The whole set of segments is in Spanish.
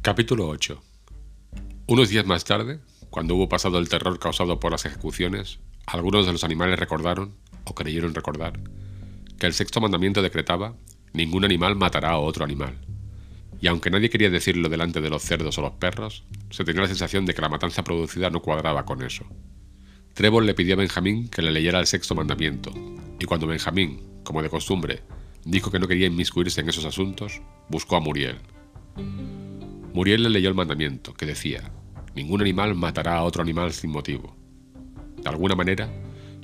Capítulo 8 Unos días más tarde, cuando hubo pasado el terror causado por las ejecuciones, algunos de los animales recordaron, o creyeron recordar, que el sexto mandamiento decretaba, ningún animal matará a otro animal. Y aunque nadie quería decirlo delante de los cerdos o los perros, se tenía la sensación de que la matanza producida no cuadraba con eso. Trevor le pidió a Benjamín que le leyera el sexto mandamiento, y cuando Benjamín, como de costumbre, dijo que no quería inmiscuirse en esos asuntos, buscó a Muriel. Muriel le leyó el mandamiento, que decía, ningún animal matará a otro animal sin motivo. De alguna manera,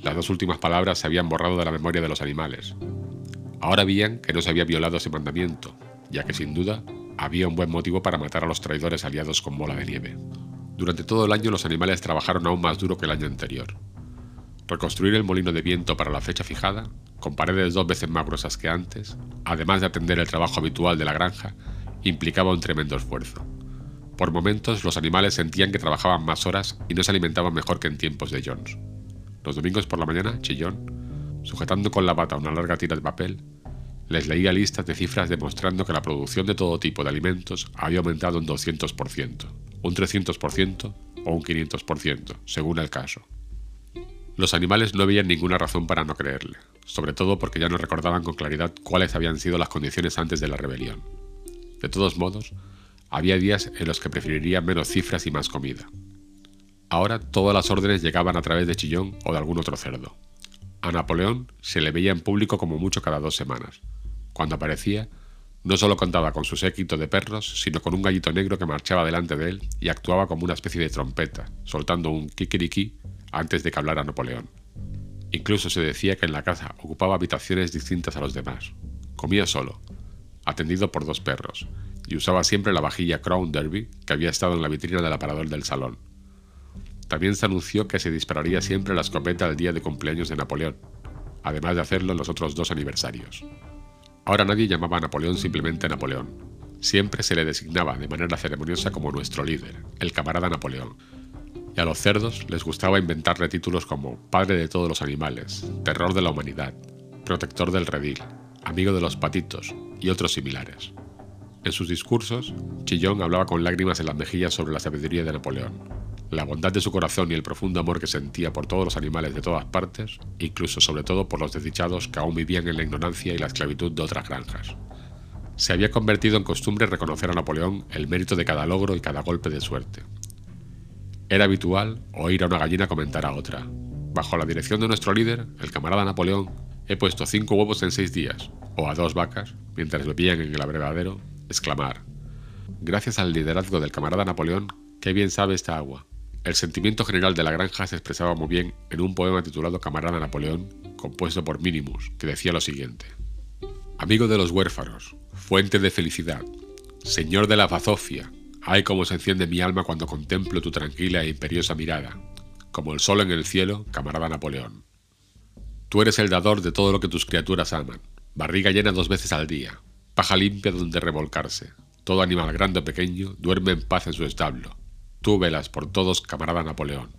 las dos últimas palabras se habían borrado de la memoria de los animales. Ahora veían que no se había violado ese mandamiento, ya que sin duda había un buen motivo para matar a los traidores aliados con bola de nieve. Durante todo el año los animales trabajaron aún más duro que el año anterior. Reconstruir el molino de viento para la fecha fijada, con paredes dos veces más gruesas que antes, además de atender el trabajo habitual de la granja, implicaba un tremendo esfuerzo. Por momentos los animales sentían que trabajaban más horas y no se alimentaban mejor que en tiempos de Jones. Los domingos por la mañana, Chillón, sujetando con la bata una larga tira de papel, les leía listas de cifras demostrando que la producción de todo tipo de alimentos había aumentado un 200%, un 300% o un 500%, según el caso. Los animales no veían ninguna razón para no creerle, sobre todo porque ya no recordaban con claridad cuáles habían sido las condiciones antes de la rebelión. De todos modos, había días en los que preferirían menos cifras y más comida. Ahora todas las órdenes llegaban a través de Chillón o de algún otro cerdo. A Napoleón se le veía en público como mucho cada dos semanas. Cuando aparecía, no solo contaba con su séquito de perros, sino con un gallito negro que marchaba delante de él y actuaba como una especie de trompeta, soltando un kikiriki antes de que hablara Napoleón. Incluso se decía que en la casa ocupaba habitaciones distintas a los demás. Comía solo, atendido por dos perros, y usaba siempre la vajilla Crown Derby que había estado en la vitrina del aparador del salón. También se anunció que se dispararía siempre la escopeta el día de cumpleaños de Napoleón, además de hacerlo en los otros dos aniversarios. Ahora nadie llamaba a Napoleón simplemente Napoleón. Siempre se le designaba de manera ceremoniosa como nuestro líder, el camarada Napoleón. Y a los cerdos les gustaba inventarle títulos como Padre de todos los animales, Terror de la humanidad, Protector del redil, Amigo de los patitos y otros similares. En sus discursos, Chillón hablaba con lágrimas en las mejillas sobre la sabiduría de Napoleón, la bondad de su corazón y el profundo amor que sentía por todos los animales de todas partes, incluso sobre todo por los desdichados que aún vivían en la ignorancia y la esclavitud de otras granjas. Se había convertido en costumbre reconocer a Napoleón el mérito de cada logro y cada golpe de suerte. Era habitual oír a una gallina comentar a otra. Bajo la dirección de nuestro líder, el camarada Napoleón, he puesto cinco huevos en seis días, o a dos vacas, mientras bebían en el abrevadero, exclamar, Gracias al liderazgo del camarada Napoleón, qué bien sabe esta agua. El sentimiento general de la granja se expresaba muy bien en un poema titulado Camarada Napoleón, compuesto por Minimus, que decía lo siguiente. Amigo de los huérfanos, fuente de felicidad, señor de la fazofia, ay como se enciende mi alma cuando contemplo tu tranquila e imperiosa mirada, como el sol en el cielo, camarada Napoleón. Tú eres el dador de todo lo que tus criaturas aman, barriga llena dos veces al día, paja limpia donde revolcarse, todo animal grande o pequeño duerme en paz en su establo, Tú velas por todos, camarada Napoleón.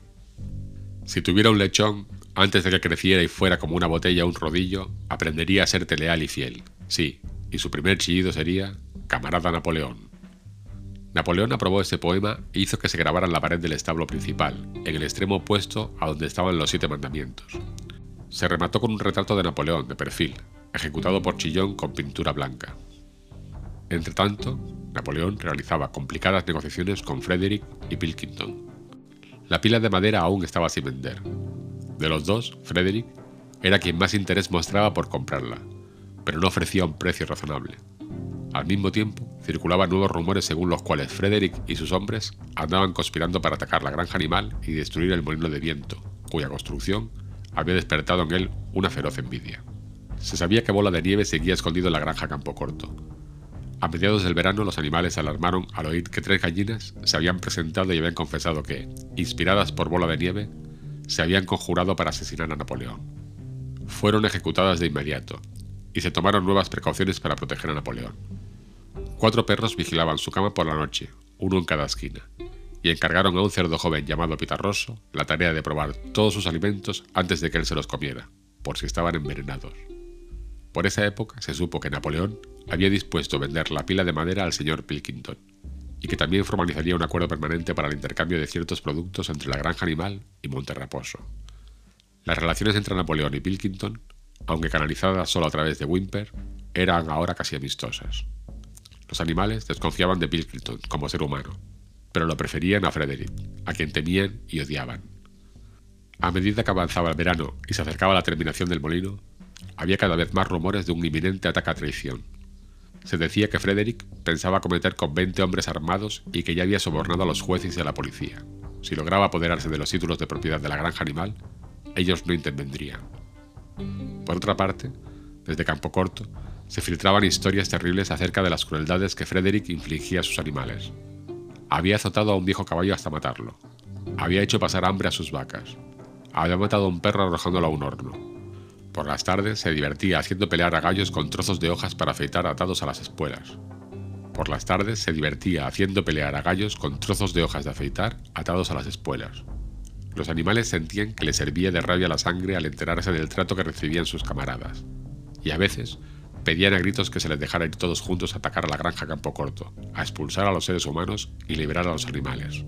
Si tuviera un lechón, antes de que creciera y fuera como una botella o un rodillo, aprendería a serte leal y fiel. Sí, y su primer chillido sería Camarada Napoleón. Napoleón aprobó este poema e hizo que se grabara en la pared del establo principal, en el extremo opuesto a donde estaban los siete mandamientos. Se remató con un retrato de Napoleón de perfil, ejecutado por Chillón con pintura blanca. Entretanto, Napoleón realizaba complicadas negociaciones con Frederick y Pilkington. La pila de madera aún estaba sin vender. De los dos, Frederick era quien más interés mostraba por comprarla, pero no ofrecía un precio razonable. Al mismo tiempo, circulaban nuevos rumores según los cuales Frederick y sus hombres andaban conspirando para atacar la granja animal y destruir el molino de viento, cuya construcción había despertado en él una feroz envidia. Se sabía que Bola de Nieve seguía escondido en la granja Campo Corto, a mediados del verano los animales se alarmaron al oír que tres gallinas se habían presentado y habían confesado que, inspiradas por bola de nieve, se habían conjurado para asesinar a Napoleón. Fueron ejecutadas de inmediato, y se tomaron nuevas precauciones para proteger a Napoleón. Cuatro perros vigilaban su cama por la noche, uno en cada esquina, y encargaron a un cerdo joven llamado Pitarroso la tarea de probar todos sus alimentos antes de que él se los comiera, por si estaban envenenados. Por esa época se supo que Napoleón había dispuesto vender la pila de madera al señor Pilkington, y que también formalizaría un acuerdo permanente para el intercambio de ciertos productos entre la granja animal y Monterraposo. Las relaciones entre Napoleón y Pilkington, aunque canalizadas solo a través de Wimper, eran ahora casi amistosas. Los animales desconfiaban de Pilkington como ser humano, pero lo preferían a Frederick, a quien temían y odiaban. A medida que avanzaba el verano y se acercaba la terminación del molino, había cada vez más rumores de un inminente ataque a traición. Se decía que Frederick pensaba cometer con 20 hombres armados y que ya había sobornado a los jueces y a la policía. Si lograba apoderarse de los títulos de propiedad de la granja animal, ellos no intervendrían. Por otra parte, desde Campo Corto, se filtraban historias terribles acerca de las crueldades que Frederick infligía a sus animales. Había azotado a un viejo caballo hasta matarlo. Había hecho pasar hambre a sus vacas. Había matado a un perro arrojándolo a un horno por las tardes se divertía haciendo pelear a gallos con trozos de hojas para afeitar atados a las espuelas. Por las tardes se divertía haciendo pelear a gallos con trozos de hojas de afeitar atados a las espuelas. Los animales sentían que les servía de rabia la sangre al enterarse del trato que recibían sus camaradas. Y a veces pedían a gritos que se les dejara ir todos juntos a atacar a la granja Campo Corto, a expulsar a los seres humanos y liberar a los animales.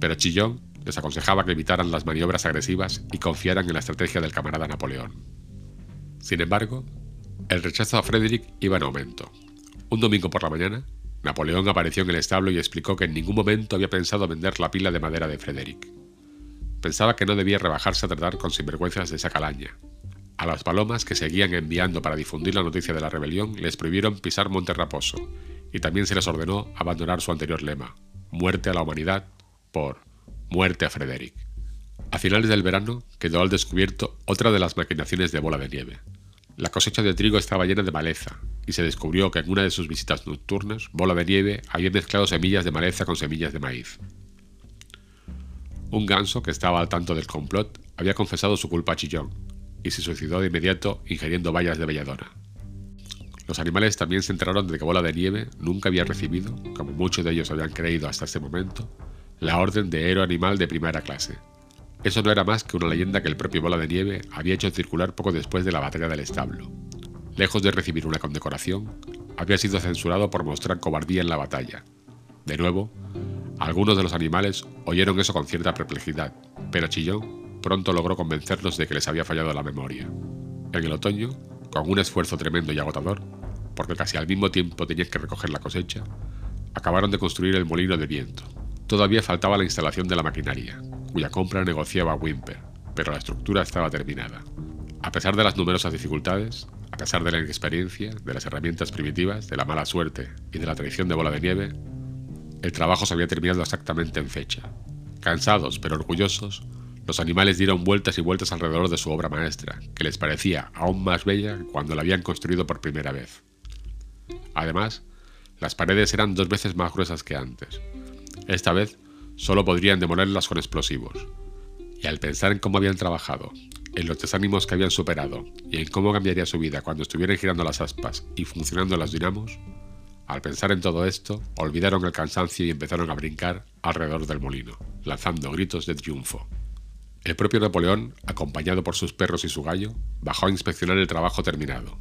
Pero Chillón les aconsejaba que evitaran las maniobras agresivas y confiaran en la estrategia del camarada Napoleón. Sin embargo, el rechazo a Frederick iba en aumento. Un domingo por la mañana, Napoleón apareció en el establo y explicó que en ningún momento había pensado vender la pila de madera de Frederick. Pensaba que no debía rebajarse a tratar con sinvergüenzas de esa calaña. A las palomas que seguían enviando para difundir la noticia de la rebelión les prohibieron pisar Monte Raposo, y también se les ordenó abandonar su anterior lema, muerte a la humanidad, por muerte a Frederick. A finales del verano quedó al descubierto otra de las maquinaciones de bola de nieve. La cosecha de trigo estaba llena de maleza, y se descubrió que en una de sus visitas nocturnas, Bola de Nieve había mezclado semillas de maleza con semillas de maíz. Un ganso que estaba al tanto del complot había confesado su culpa a Chillón, y se suicidó de inmediato ingiriendo bayas de belladona. Los animales también se enteraron de que Bola de Nieve nunca había recibido, como muchos de ellos habían creído hasta ese momento, la Orden de Héroe Animal de primera clase. Eso no era más que una leyenda que el propio Bola de Nieve había hecho circular poco después de la batalla del establo. Lejos de recibir una condecoración, había sido censurado por mostrar cobardía en la batalla. De nuevo, algunos de los animales oyeron eso con cierta perplejidad, pero Chillón pronto logró convencerlos de que les había fallado la memoria. En el otoño, con un esfuerzo tremendo y agotador, porque casi al mismo tiempo tenían que recoger la cosecha, acabaron de construir el molino de viento, Todavía faltaba la instalación de la maquinaria, cuya compra negociaba Wimper, pero la estructura estaba terminada. A pesar de las numerosas dificultades, a pesar de la inexperiencia, de las herramientas primitivas, de la mala suerte y de la traición de bola de nieve, el trabajo se había terminado exactamente en fecha. Cansados pero orgullosos, los animales dieron vueltas y vueltas alrededor de su obra maestra, que les parecía aún más bella cuando la habían construido por primera vez. Además, las paredes eran dos veces más gruesas que antes, esta vez solo podrían demolerlas con explosivos. Y al pensar en cómo habían trabajado, en los desánimos que habían superado y en cómo cambiaría su vida cuando estuvieran girando las aspas y funcionando las dinamos, al pensar en todo esto, olvidaron el cansancio y empezaron a brincar alrededor del molino, lanzando gritos de triunfo. El propio Napoleón, acompañado por sus perros y su gallo, bajó a inspeccionar el trabajo terminado.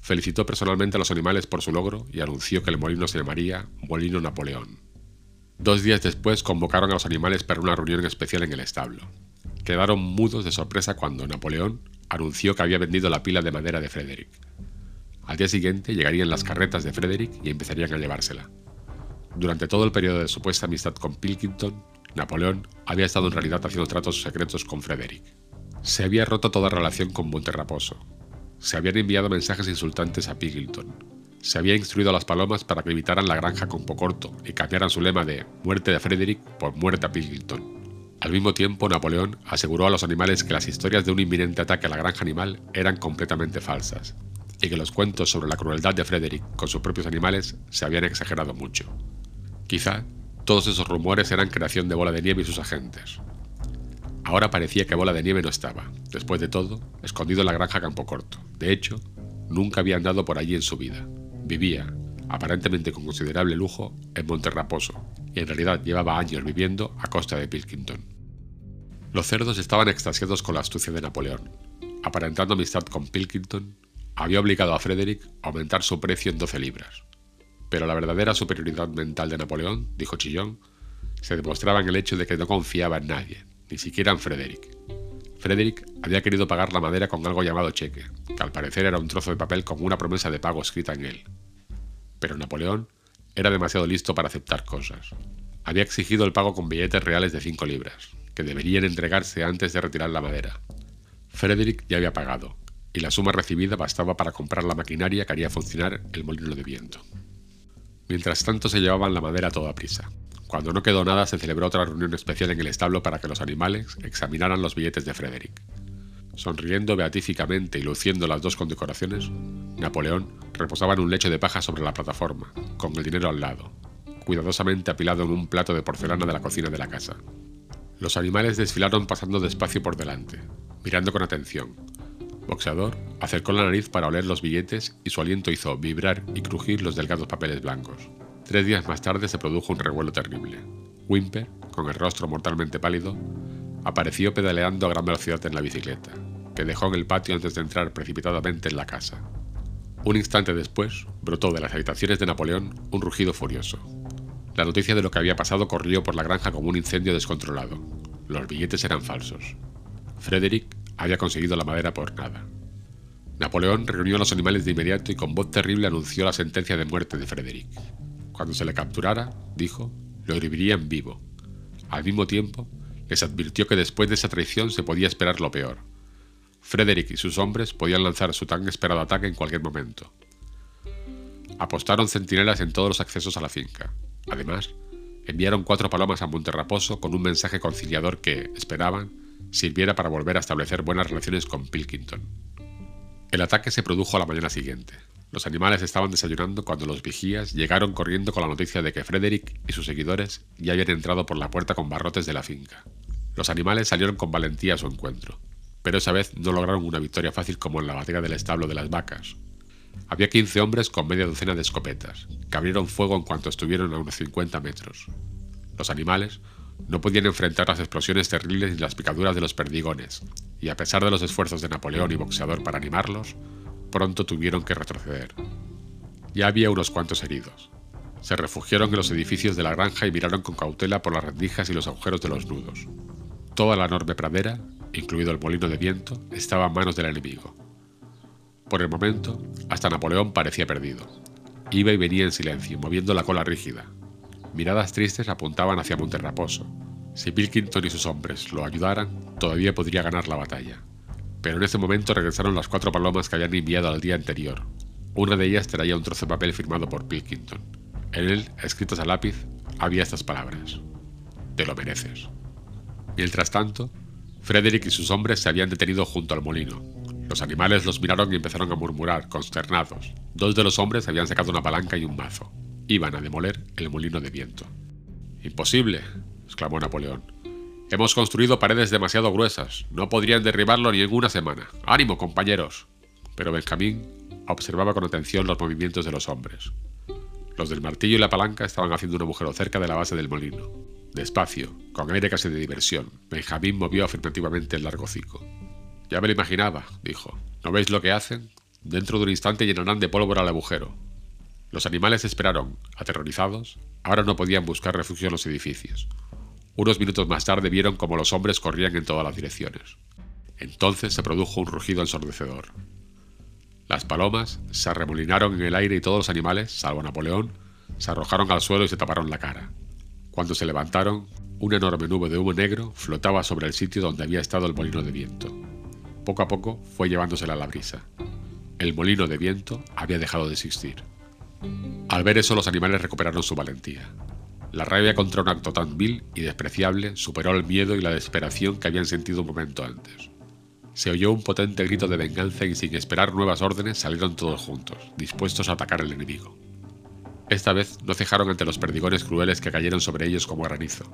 Felicitó personalmente a los animales por su logro y anunció que el molino se llamaría Molino Napoleón. Dos días después convocaron a los animales para una reunión especial en el establo. Quedaron mudos de sorpresa cuando Napoleón anunció que había vendido la pila de madera de Frederick. Al día siguiente llegarían las carretas de Frederick y empezarían a llevársela. Durante todo el periodo de supuesta amistad con Pilkington, Napoleón había estado en realidad haciendo tratos secretos con Frederick. Se había roto toda relación con Monterraposo. Se habían enviado mensajes insultantes a Pilkington, se había instruido a las palomas para que evitaran la granja con Pocorto y cambiaran su lema de muerte de Frederick por muerte a Pilkington. Al mismo tiempo, Napoleón aseguró a los animales que las historias de un inminente ataque a la granja animal eran completamente falsas, y que los cuentos sobre la crueldad de Frederick con sus propios animales se habían exagerado mucho. Quizá todos esos rumores eran creación de Bola de Nieve y sus agentes. Ahora parecía que Bola de Nieve no estaba, después de todo, escondido en la granja Campo Corto. De hecho, nunca había andado por allí en su vida. Vivía, aparentemente con considerable lujo, en Monterraposo, y en realidad llevaba años viviendo a costa de Pilkington. Los cerdos estaban extasiados con la astucia de Napoleón. Aparentando amistad con Pilkington, había obligado a Frederick a aumentar su precio en 12 libras. Pero la verdadera superioridad mental de Napoleón, dijo Chillón, se demostraba en el hecho de que no confiaba en nadie, ni siquiera en Frederick. Frederick había querido pagar la madera con algo llamado cheque, que al parecer era un trozo de papel con una promesa de pago escrita en él. Pero Napoleón era demasiado listo para aceptar cosas. Había exigido el pago con billetes reales de 5 libras, que deberían entregarse antes de retirar la madera. Frederick ya había pagado, y la suma recibida bastaba para comprar la maquinaria que haría funcionar el molino de viento. Mientras tanto se llevaban la madera a toda prisa. Cuando no quedó nada se celebró otra reunión especial en el establo para que los animales examinaran los billetes de Frederick. Sonriendo beatíficamente y luciendo las dos condecoraciones, Napoleón reposaba en un lecho de paja sobre la plataforma, con el dinero al lado, cuidadosamente apilado en un plato de porcelana de la cocina de la casa. Los animales desfilaron pasando despacio por delante, mirando con atención, Boxeador acercó la nariz para oler los billetes y su aliento hizo vibrar y crujir los delgados papeles blancos. Tres días más tarde se produjo un revuelo terrible. Wimper, con el rostro mortalmente pálido, apareció pedaleando a gran velocidad en la bicicleta, que dejó en el patio antes de entrar precipitadamente en la casa. Un instante después, brotó de las habitaciones de Napoleón un rugido furioso. La noticia de lo que había pasado corrió por la granja como un incendio descontrolado. Los billetes eran falsos. Frederick había conseguido la madera por nada. Napoleón reunió a los animales de inmediato y con voz terrible anunció la sentencia de muerte de Frederick. Cuando se le capturara, dijo, lo en vivo. Al mismo tiempo, les advirtió que después de esa traición se podía esperar lo peor. Frederick y sus hombres podían lanzar su tan esperado ataque en cualquier momento. Apostaron centinelas en todos los accesos a la finca. Además, enviaron cuatro palomas a Monterraposo con un mensaje conciliador que, esperaban, sirviera para volver a establecer buenas relaciones con Pilkington. El ataque se produjo a la mañana siguiente. Los animales estaban desayunando cuando los vigías llegaron corriendo con la noticia de que Frederick y sus seguidores ya habían entrado por la puerta con barrotes de la finca. Los animales salieron con valentía a su encuentro, pero esa vez no lograron una victoria fácil como en la batalla del establo de las vacas. Había 15 hombres con media docena de escopetas, que abrieron fuego en cuanto estuvieron a unos 50 metros. Los animales no podían enfrentar las explosiones terribles ni las picaduras de los perdigones, y a pesar de los esfuerzos de Napoleón y Boxeador para animarlos, pronto tuvieron que retroceder. Ya había unos cuantos heridos. Se refugiaron en los edificios de la granja y miraron con cautela por las rendijas y los agujeros de los nudos. Toda la enorme pradera, incluido el molino de viento, estaba en manos del enemigo. Por el momento, hasta Napoleón parecía perdido. Iba y venía en silencio, moviendo la cola rígida, Miradas tristes apuntaban hacia Monterraposo. Si Pilkington y sus hombres lo ayudaran, todavía podría ganar la batalla. Pero en ese momento regresaron las cuatro palomas que habían enviado al día anterior. Una de ellas traía un trozo de papel firmado por Pilkington. En él, escritos a lápiz, había estas palabras. Te lo mereces. Mientras tanto, Frederick y sus hombres se habían detenido junto al molino. Los animales los miraron y empezaron a murmurar, consternados. Dos de los hombres habían sacado una palanca y un mazo iban a demoler el molino de viento. Imposible, exclamó Napoleón. Hemos construido paredes demasiado gruesas. No podrían derribarlo ni en una semana. ¡Ánimo, compañeros! Pero Benjamín observaba con atención los movimientos de los hombres. Los del martillo y la palanca estaban haciendo un agujero cerca de la base del molino. Despacio, con aire casi de diversión, Benjamín movió afirmativamente el largo hocico. Ya me lo imaginaba, dijo. ¿No veis lo que hacen? Dentro de un instante llenarán de pólvora el agujero. Los animales esperaron, aterrorizados. Ahora no podían buscar refugio en los edificios. Unos minutos más tarde vieron como los hombres corrían en todas las direcciones. Entonces se produjo un rugido ensordecedor. Las palomas se arremolinaron en el aire y todos los animales, salvo Napoleón, se arrojaron al suelo y se taparon la cara. Cuando se levantaron, una enorme nube de humo negro flotaba sobre el sitio donde había estado el molino de viento. Poco a poco fue llevándosela la brisa. El molino de viento había dejado de existir. Al ver eso los animales recuperaron su valentía. La rabia contra un acto tan vil y despreciable superó el miedo y la desesperación que habían sentido un momento antes. Se oyó un potente grito de venganza y sin esperar nuevas órdenes salieron todos juntos, dispuestos a atacar al enemigo. Esta vez no cejaron ante los perdigones crueles que cayeron sobre ellos como granizo.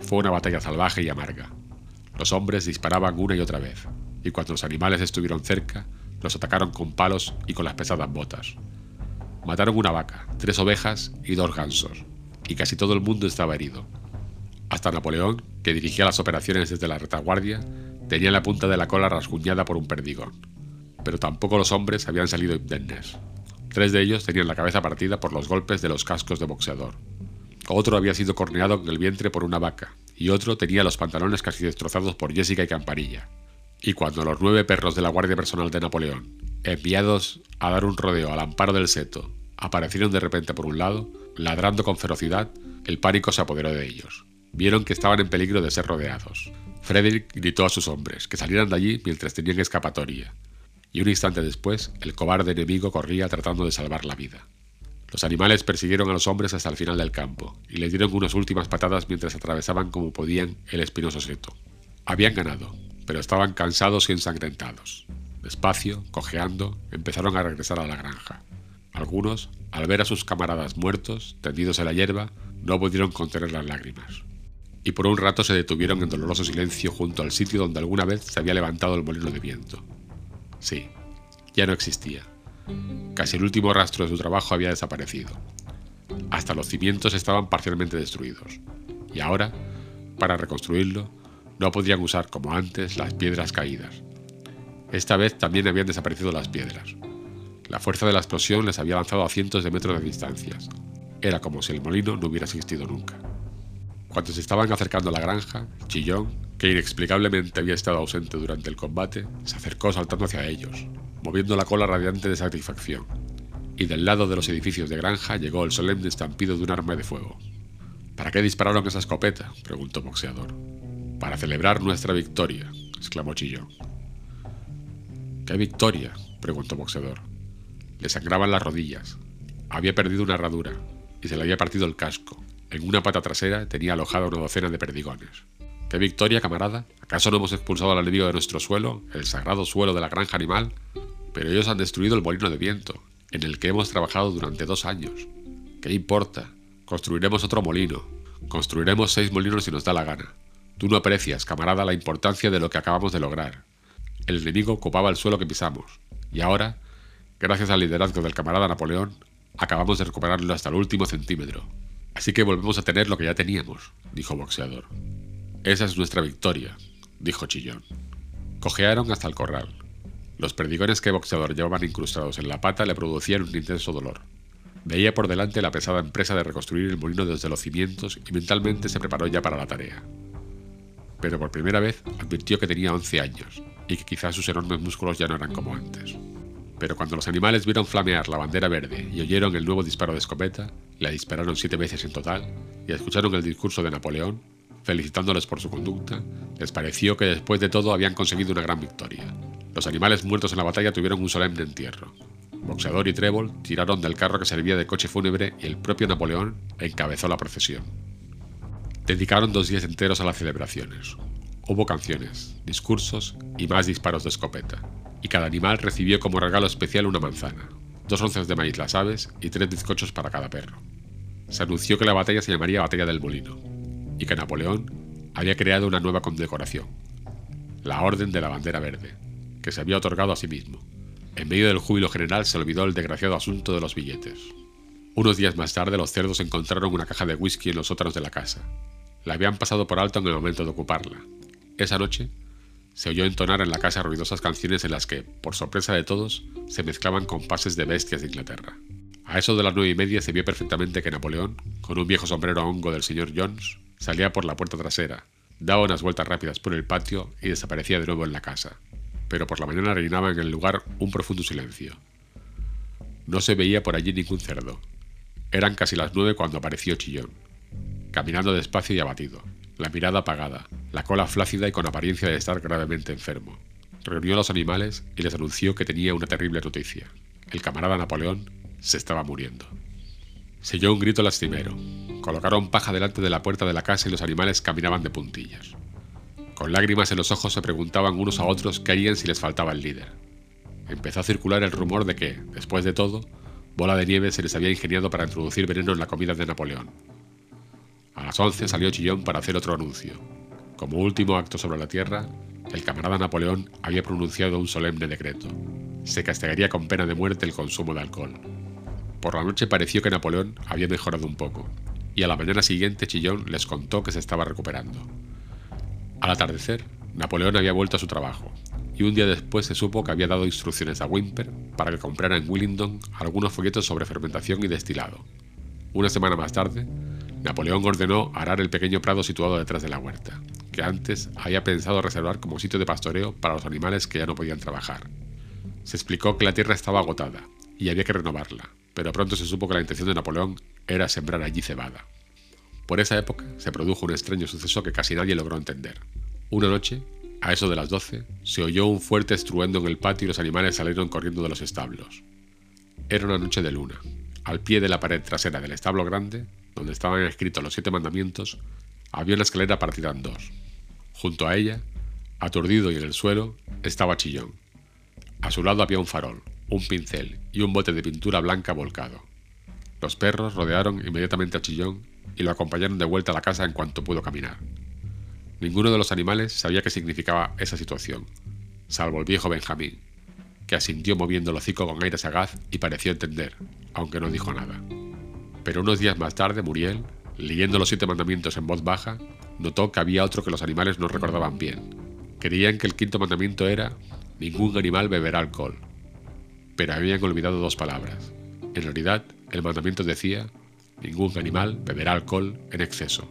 Fue una batalla salvaje y amarga. Los hombres disparaban una y otra vez, y cuando los animales estuvieron cerca, los atacaron con palos y con las pesadas botas, Mataron una vaca, tres ovejas y dos gansos, y casi todo el mundo estaba herido. Hasta Napoleón, que dirigía las operaciones desde la retaguardia, tenía la punta de la cola rasguñada por un perdigón. Pero tampoco los hombres habían salido indemnes. Tres de ellos tenían la cabeza partida por los golpes de los cascos de boxeador. Otro había sido corneado en el vientre por una vaca, y otro tenía los pantalones casi destrozados por Jessica y Campanilla. Y cuando los nueve perros de la Guardia Personal de Napoleón, enviados a dar un rodeo al amparo del seto, aparecieron de repente por un lado, ladrando con ferocidad, el pánico se apoderó de ellos. Vieron que estaban en peligro de ser rodeados. Frederick gritó a sus hombres que salieran de allí mientras tenían escapatoria, y un instante después el cobarde enemigo corría tratando de salvar la vida. Los animales persiguieron a los hombres hasta el final del campo y les dieron unas últimas patadas mientras atravesaban como podían el espinoso seto. Habían ganado, pero estaban cansados y ensangrentados. Despacio, cojeando, empezaron a regresar a la granja. Algunos, al ver a sus camaradas muertos, tendidos en la hierba, no pudieron contener las lágrimas. Y por un rato se detuvieron en doloroso silencio junto al sitio donde alguna vez se había levantado el molino de viento. Sí, ya no existía. Casi el último rastro de su trabajo había desaparecido. Hasta los cimientos estaban parcialmente destruidos. Y ahora, para reconstruirlo, no podían usar como antes las piedras caídas. Esta vez también habían desaparecido las piedras. La fuerza de la explosión les había lanzado a cientos de metros de distancias. Era como si el molino no hubiera existido nunca. Cuando se estaban acercando a la granja, Chillón, que inexplicablemente había estado ausente durante el combate, se acercó saltando hacia ellos, moviendo la cola radiante de satisfacción. Y del lado de los edificios de granja llegó el solemne estampido de un arma de fuego. ¿Para qué dispararon esa escopeta? preguntó Boxeador. Para celebrar nuestra victoria, exclamó Chillón. ¿Qué victoria? preguntó Boxeador. Le sangraban las rodillas. Había perdido una herradura y se le había partido el casco. En una pata trasera tenía alojada una docena de perdigones. ¿Qué victoria, camarada? ¿Acaso no hemos expulsado al enemigo de nuestro suelo, el sagrado suelo de la granja animal? Pero ellos han destruido el molino de viento, en el que hemos trabajado durante dos años. ¿Qué importa? Construiremos otro molino. Construiremos seis molinos si nos da la gana. Tú no aprecias, camarada, la importancia de lo que acabamos de lograr. El enemigo ocupaba el suelo que pisamos, y ahora, gracias al liderazgo del camarada Napoleón, acabamos de recuperarlo hasta el último centímetro. Así que volvemos a tener lo que ya teníamos, dijo Boxeador. Esa es nuestra victoria, dijo Chillón. Cojearon hasta el corral. Los perdigones que Boxeador llevaban incrustados en la pata le producían un intenso dolor. Veía por delante la pesada empresa de reconstruir el molino desde los cimientos y mentalmente se preparó ya para la tarea pero por primera vez advirtió que tenía 11 años y que quizás sus enormes músculos ya no eran como antes. Pero cuando los animales vieron flamear la bandera verde y oyeron el nuevo disparo de escopeta, la dispararon siete veces en total, y escucharon el discurso de Napoleón, felicitándoles por su conducta, les pareció que después de todo habían conseguido una gran victoria. Los animales muertos en la batalla tuvieron un solemne entierro. Boxeador y Trébol tiraron del carro que servía de coche fúnebre y el propio Napoleón encabezó la procesión. Dedicaron dos días enteros a las celebraciones. Hubo canciones, discursos y más disparos de escopeta, y cada animal recibió como regalo especial una manzana, dos onzas de maíz las aves y tres bizcochos para cada perro. Se anunció que la batalla se llamaría Batalla del Molino, y que Napoleón había creado una nueva condecoración, la Orden de la Bandera Verde, que se había otorgado a sí mismo. En medio del júbilo general se olvidó el desgraciado asunto de los billetes. Unos días más tarde los cerdos encontraron una caja de whisky en los sótanos de la casa, la habían pasado por alto en el momento de ocuparla. Esa noche se oyó entonar en la casa ruidosas canciones en las que, por sorpresa de todos, se mezclaban compases de bestias de Inglaterra. A eso de las nueve y media se vio perfectamente que Napoleón, con un viejo sombrero a hongo del señor Jones, salía por la puerta trasera, daba unas vueltas rápidas por el patio y desaparecía de nuevo en la casa. Pero por la mañana reinaba en el lugar un profundo silencio. No se veía por allí ningún cerdo. Eran casi las nueve cuando apareció Chillón caminando despacio y abatido, la mirada apagada, la cola flácida y con apariencia de estar gravemente enfermo. Reunió a los animales y les anunció que tenía una terrible noticia. El camarada Napoleón se estaba muriendo. Se oyó un grito lastimero. Colocaron paja delante de la puerta de la casa y los animales caminaban de puntillas. Con lágrimas en los ojos se preguntaban unos a otros qué harían si les faltaba el líder. Empezó a circular el rumor de que, después de todo, Bola de Nieve se les había ingeniado para introducir veneno en la comida de Napoleón, a las 11 salió Chillón para hacer otro anuncio. Como último acto sobre la tierra, el camarada Napoleón había pronunciado un solemne decreto. Se castigaría con pena de muerte el consumo de alcohol. Por la noche pareció que Napoleón había mejorado un poco, y a la mañana siguiente Chillón les contó que se estaba recuperando. Al atardecer, Napoleón había vuelto a su trabajo, y un día después se supo que había dado instrucciones a Wimper para que comprara en Willingdon algunos folletos sobre fermentación y destilado. Una semana más tarde, Napoleón ordenó arar el pequeño prado situado detrás de la huerta, que antes había pensado reservar como sitio de pastoreo para los animales que ya no podían trabajar. Se explicó que la tierra estaba agotada y había que renovarla, pero pronto se supo que la intención de Napoleón era sembrar allí cebada. Por esa época se produjo un extraño suceso que casi nadie logró entender. Una noche, a eso de las doce, se oyó un fuerte estruendo en el patio y los animales salieron corriendo de los establos. Era una noche de luna. Al pie de la pared trasera del establo grande, donde estaban escritos los siete mandamientos, había una escalera partida en dos. Junto a ella, aturdido y en el suelo, estaba Chillón. A su lado había un farol, un pincel y un bote de pintura blanca volcado. Los perros rodearon inmediatamente a Chillón y lo acompañaron de vuelta a la casa en cuanto pudo caminar. Ninguno de los animales sabía qué significaba esa situación, salvo el viejo Benjamín, que asintió moviendo el hocico con aire sagaz y pareció entender, aunque no dijo nada. Pero unos días más tarde, Muriel, leyendo los siete mandamientos en voz baja, notó que había otro que los animales no recordaban bien. Creían que el quinto mandamiento era ningún animal beberá alcohol, pero habían olvidado dos palabras. En realidad, el mandamiento decía ningún animal beberá alcohol en exceso.